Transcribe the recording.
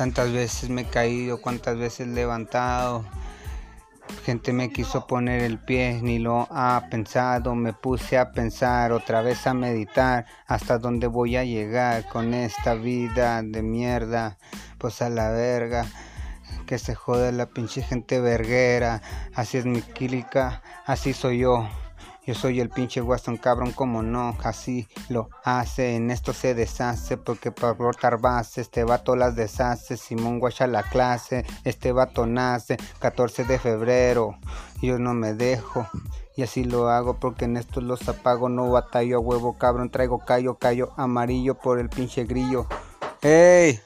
Tantas veces me he caído, cuántas veces levantado. Gente me quiso poner el pie, ni lo ha pensado. Me puse a pensar, otra vez a meditar, hasta dónde voy a llegar con esta vida de mierda. Pues a la verga, que se jode la pinche gente verguera. Así es mi quílica, así soy yo. Yo soy el pinche Waston cabrón, como no, así lo hace. En esto se deshace porque para brotar base, este vato las deshace. Simón guacha la clase, este vato nace 14 de febrero. Yo no me dejo. Y así lo hago porque en esto los apago, no batallo a huevo cabrón, traigo callo, callo amarillo por el pinche grillo. ¡Ey!